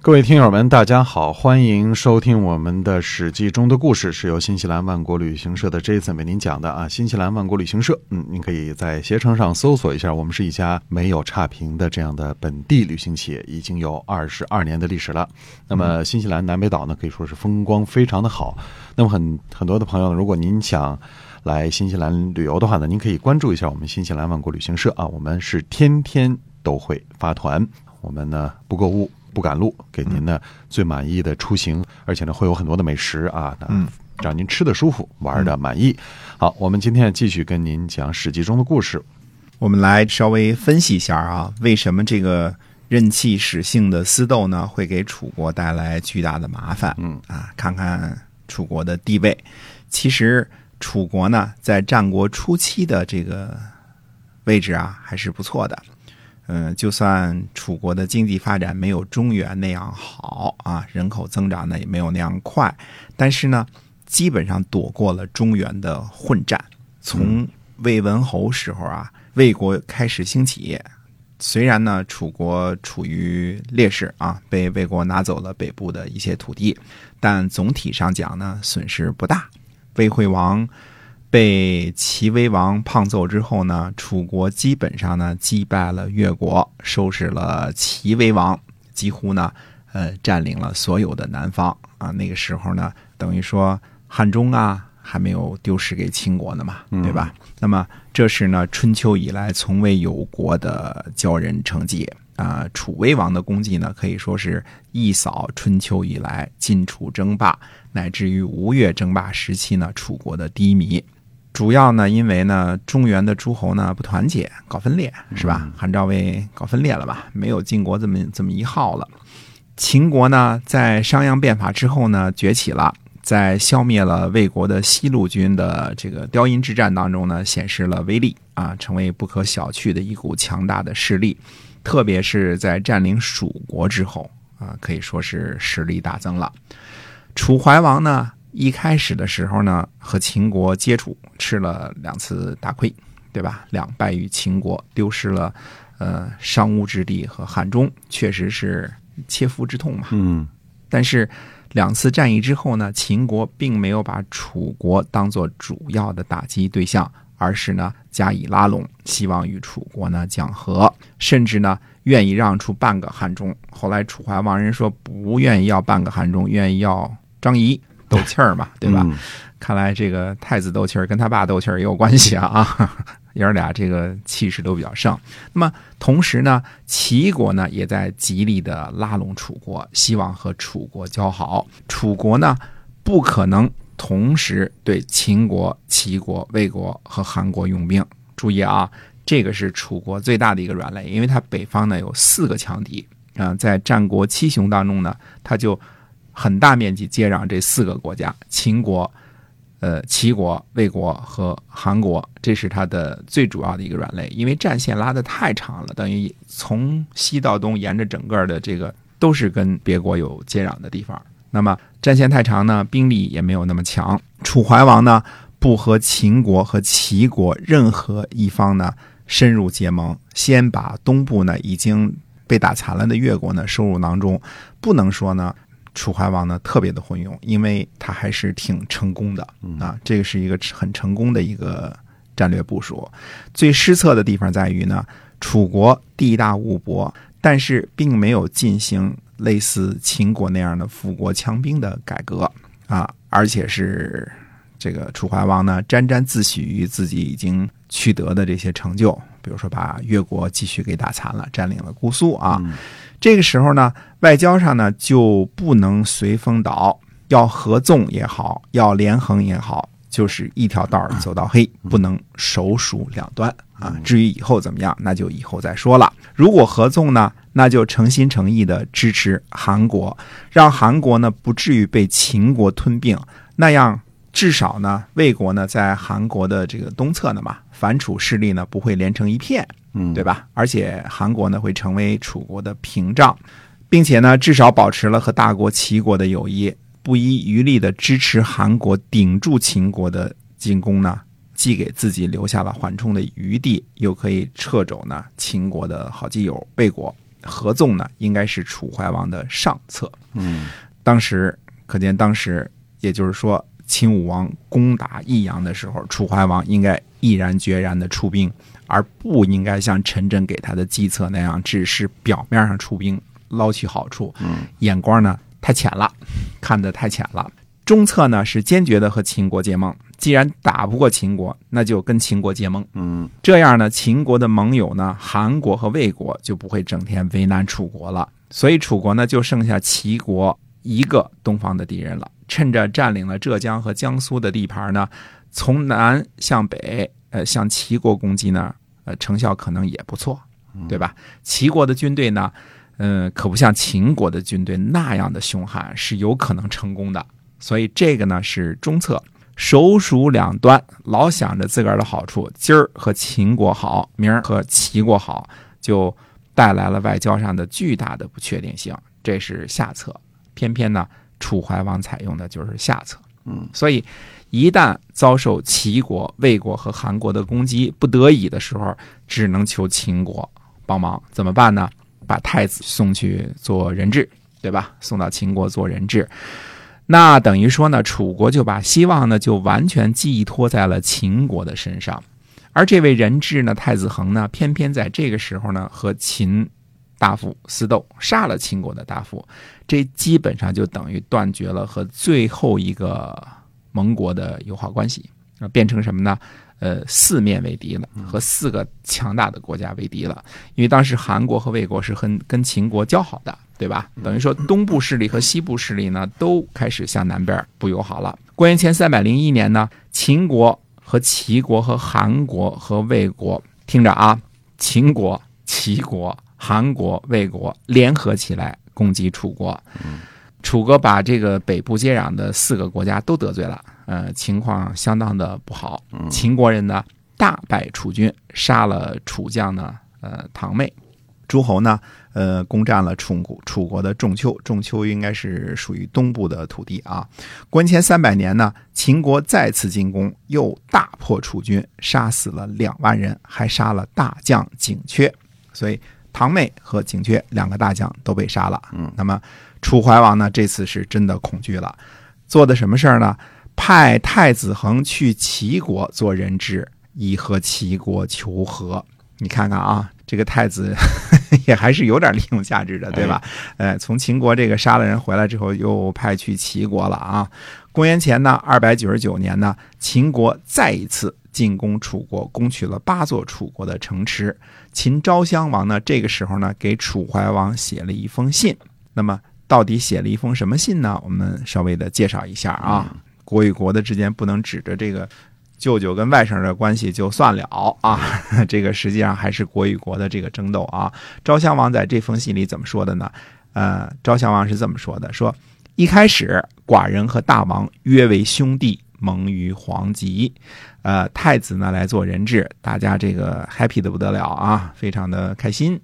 各位听友们，大家好，欢迎收听我们的《史记》中的故事，是由新西兰万国旅行社的 Jason 为您讲的啊。新西兰万国旅行社，嗯，您可以在携程上搜索一下，我们是一家没有差评的这样的本地旅行企业，已经有二十二年的历史了。那么新西兰南北岛呢，可以说是风光非常的好。那么很很多的朋友，如果您想来新西兰旅游的话呢，您可以关注一下我们新西兰万国旅行社啊，我们是天天都会发团，我们呢不购物。不赶路，给您呢最满意的出行，而且呢会有很多的美食啊，嗯，让您吃的舒服，玩的满意。好，我们今天继续跟您讲《史记》中的故事。我们来稍微分析一下啊，为什么这个任气使性的私斗呢会给楚国带来巨大的麻烦？嗯啊，看看楚国的地位。其实楚国呢在战国初期的这个位置啊还是不错的。嗯，就算楚国的经济发展没有中原那样好啊，人口增长呢也没有那样快，但是呢，基本上躲过了中原的混战。从魏文侯时候啊，魏国开始兴起，虽然呢楚国处于劣势啊，被魏国拿走了北部的一些土地，但总体上讲呢损失不大。魏惠王。被齐威王胖揍之后呢，楚国基本上呢击败了越国，收拾了齐威王，几乎呢呃占领了所有的南方啊。那个时候呢，等于说汉中啊还没有丢失给秦国呢嘛，对吧？那么这是呢春秋以来从未有过的骄人成绩啊。楚威王的功绩呢，可以说是一扫春秋以来晋楚争霸乃至于吴越争霸时期呢楚国的低迷。主要呢，因为呢，中原的诸侯呢不团结，搞分裂，是吧？韩赵魏搞分裂了吧？没有晋国这么这么一号了。秦国呢，在商鞅变法之后呢，崛起了，在消灭了魏国的西路军的这个雕阴之战当中呢，显示了威力啊，成为不可小觑的一股强大的势力。特别是在占领蜀国之后啊，可以说是实力大增了。楚怀王呢？一开始的时候呢，和秦国接触，吃了两次大亏，对吧？两败于秦国，丢失了呃商巫之地和汉中，确实是切肤之痛嘛。嗯。但是两次战役之后呢，秦国并没有把楚国当做主要的打击对象，而是呢加以拉拢，希望与楚国呢讲和，甚至呢愿意让出半个汉中。后来楚怀王人说不愿意要半个汉中，愿意要张仪。斗气儿嘛，对吧？看来这个太子斗气儿跟他爸斗气儿也有关系啊啊！爷儿俩这个气势都比较盛。那么同时呢，齐国呢也在极力的拉拢楚国，希望和楚国交好。楚国呢不可能同时对秦国、齐国、魏国和韩国用兵。注意啊，这个是楚国最大的一个软肋，因为它北方呢有四个强敌啊，在战国七雄当中呢，他就。很大面积接壤这四个国家：秦国、呃齐国、魏国和韩国，这是它的最主要的一个软肋。因为战线拉得太长了，等于从西到东，沿着整个的这个都是跟别国有接壤的地方。那么战线太长呢，兵力也没有那么强。楚怀王呢，不和秦国和齐国任何一方呢深入结盟，先把东部呢已经被打残了的越国呢收入囊中，不能说呢。楚怀王呢特别的昏庸，因为他还是挺成功的啊，这个是一个很成功的一个战略部署。最失策的地方在于呢，楚国地大物博，但是并没有进行类似秦国那样的富国强兵的改革啊，而且是这个楚怀王呢沾沾自喜于自己已经取得的这些成就，比如说把越国继续给打残了，占领了姑苏啊。这个时候呢，外交上呢就不能随风倒，要合纵也好，要连横也好，就是一条道走到黑，不能首鼠两端啊。至于以后怎么样，那就以后再说了。如果合纵呢，那就诚心诚意的支持韩国，让韩国呢不至于被秦国吞并，那样至少呢，魏国呢在韩国的这个东侧呢嘛，反楚势力呢不会连成一片。嗯，对吧？而且韩国呢会成为楚国的屏障，并且呢至少保持了和大国齐国的友谊，不遗余力的支持韩国顶住秦国的进攻呢，既给自己留下了缓冲的余地，又可以掣肘呢秦国的好基友魏国。合纵呢，应该是楚怀王的上策。嗯，当时可见，当时也就是说，秦武王攻打益阳的时候，楚怀王应该毅然决然的出兵，而不应该像陈真给他的计策那样，只是表面上出兵捞取好处。嗯，眼光呢太浅了，看得太浅了。中策呢是坚决的和秦国结盟，既然打不过秦国，那就跟秦国结盟。嗯，这样呢，秦国的盟友呢，韩国和魏国就不会整天为难楚国了。所以楚国呢，就剩下齐国一个东方的敌人了。趁着占领了浙江和江苏的地盘呢，从南向北，呃，向齐国攻击呢，呃，成效可能也不错，对吧？齐国的军队呢，嗯，可不像秦国的军队那样的凶悍，是有可能成功的。所以这个呢是中策，首鼠两端，老想着自个儿的好处，今儿和秦国好，明儿和齐国好，就带来了外交上的巨大的不确定性。这是下策，偏偏呢，楚怀王采用的就是下策。嗯，所以一旦遭受齐国、魏国和韩国的攻击，不得已的时候，只能求秦国帮忙。怎么办呢？把太子送去做人质，对吧？送到秦国做人质。那等于说呢，楚国就把希望呢就完全寄托在了秦国的身上，而这位人质呢，太子恒呢，偏偏在这个时候呢和秦大夫私斗，杀了秦国的大夫，这基本上就等于断绝了和最后一个盟国的友好关系，啊，变成什么呢？呃，四面为敌了，和四个强大的国家为敌了。因为当时韩国和魏国是跟跟秦国交好的，对吧？等于说东部势力和西部势力呢，都开始向南边不友好了。公元前三百零一年呢，秦国和齐国和韩国和魏国，听着啊，秦国、齐国、韩国、魏国联合起来攻击楚国。楚国把这个北部接壤的四个国家都得罪了，呃，情况相当的不好。秦国人呢大败楚军，杀了楚将呢，呃，唐妹。诸侯呢，呃，攻占了楚国楚国的仲丘，仲丘应该是属于东部的土地啊。公元前三百年呢，秦国再次进攻，又大破楚军，杀死了两万人，还杀了大将景缺，所以唐妹和景缺两个大将都被杀了。嗯，那么楚怀王呢，这次是真的恐惧了，做的什么事儿呢？派太子恒去齐国做人质，以和齐国求和。你看看啊，这个太子 也还是有点利用价值的，对吧？呃，从秦国这个杀了人回来之后，又派去齐国了啊。公元前呢二百九十九年呢，秦国再一次进攻楚国，攻取了八座楚国的城池。秦昭襄王呢，这个时候呢，给楚怀王写了一封信。那么，到底写了一封什么信呢？我们稍微的介绍一下啊。国与国的之间不能指着这个舅舅跟外甥的关系就算了啊，这个实际上还是国与国的这个争斗啊。昭襄王在这封信里怎么说的呢？呃，昭襄王是这么说的：说一开始，寡人和大王约为兄弟，盟于黄棘。呃，太子呢来做人质，大家这个 happy 的不得了啊，非常的开心。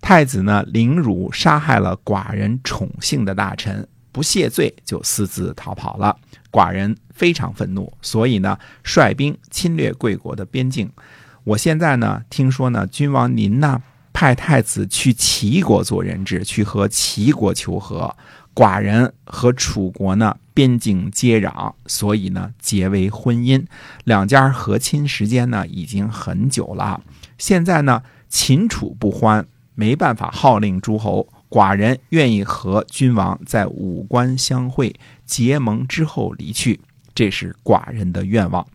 太子呢凌辱杀害了寡人宠幸的大臣，不谢罪就私自逃跑了。寡人非常愤怒，所以呢率兵侵略贵国的边境。我现在呢听说呢，君王您呢派太子去齐国做人质，去和齐国求和。寡人和楚国呢边境接壤，所以呢结为婚姻。两家和亲时间呢已经很久了。现在呢秦楚不欢，没办法号令诸侯。寡人愿意和君王在武关相会，结盟之后离去，这是寡人的愿望。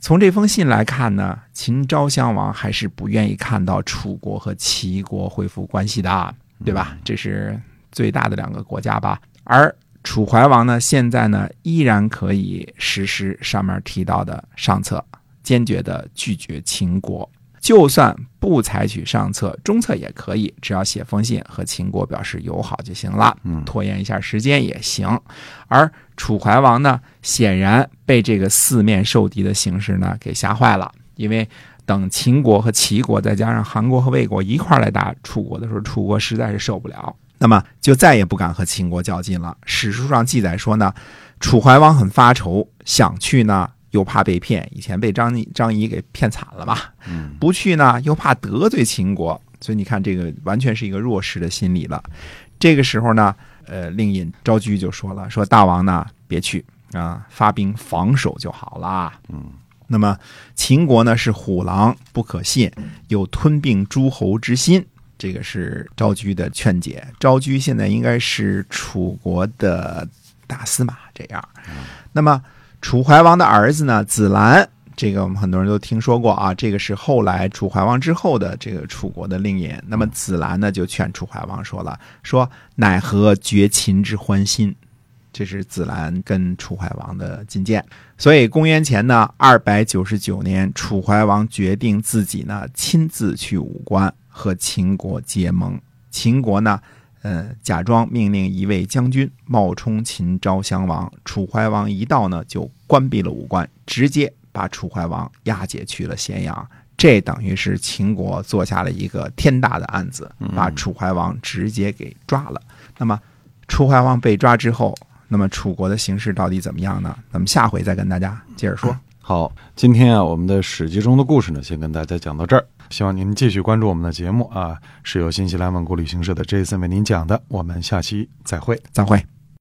从这封信来看呢，秦昭襄王还是不愿意看到楚国和齐国恢复关系的，对吧？这是最大的两个国家吧。而楚怀王呢，现在呢依然可以实施上面提到的上策，坚决的拒绝秦国。就算不采取上策，中策也可以，只要写封信和秦国表示友好就行了，嗯拖延一下时间也行。而楚怀王呢，显然被这个四面受敌的形势呢给吓坏了，因为等秦国和齐国再加上韩国和魏国一块来打楚国的时候，楚国实在是受不了。那么就再也不敢和秦国较劲了。史书上记载说呢，楚怀王很发愁，想去呢又怕被骗，以前被张张仪给骗惨了吧，嗯不去呢又怕得罪秦国，所以你看这个完全是一个弱势的心理了。这个时候呢，呃，令尹昭居就说了，说大王呢别去啊，发兵防守就好啦。嗯，那么秦国呢是虎狼不可信，有吞并诸侯之心。这个是昭居的劝解。昭居现在应该是楚国的大司马这样。那么楚怀王的儿子呢，子兰，这个我们很多人都听说过啊。这个是后来楚怀王之后的这个楚国的令尹。那么子兰呢，就劝楚怀王说了：“说奈何绝秦之欢心？”这是子兰跟楚怀王的进谏。所以公元前呢二百九十九年，楚怀王决定自己呢亲自去武关和秦国结盟。秦国呢，呃，假装命令一位将军冒充秦昭襄王。楚怀王一到呢，就关闭了武关，直接把楚怀王押解去了咸阳。这等于是秦国做下了一个天大的案子，把楚怀王直接给抓了。那么，楚怀王被抓之后，那么楚国的形势到底怎么样呢？咱们下回再跟大家接着说。好，今天啊，我们的史记中的故事呢，先跟大家讲到这儿。希望您继续关注我们的节目啊，是由新西兰万国旅行社的 Jason 为您讲的。我们下期再会。再会。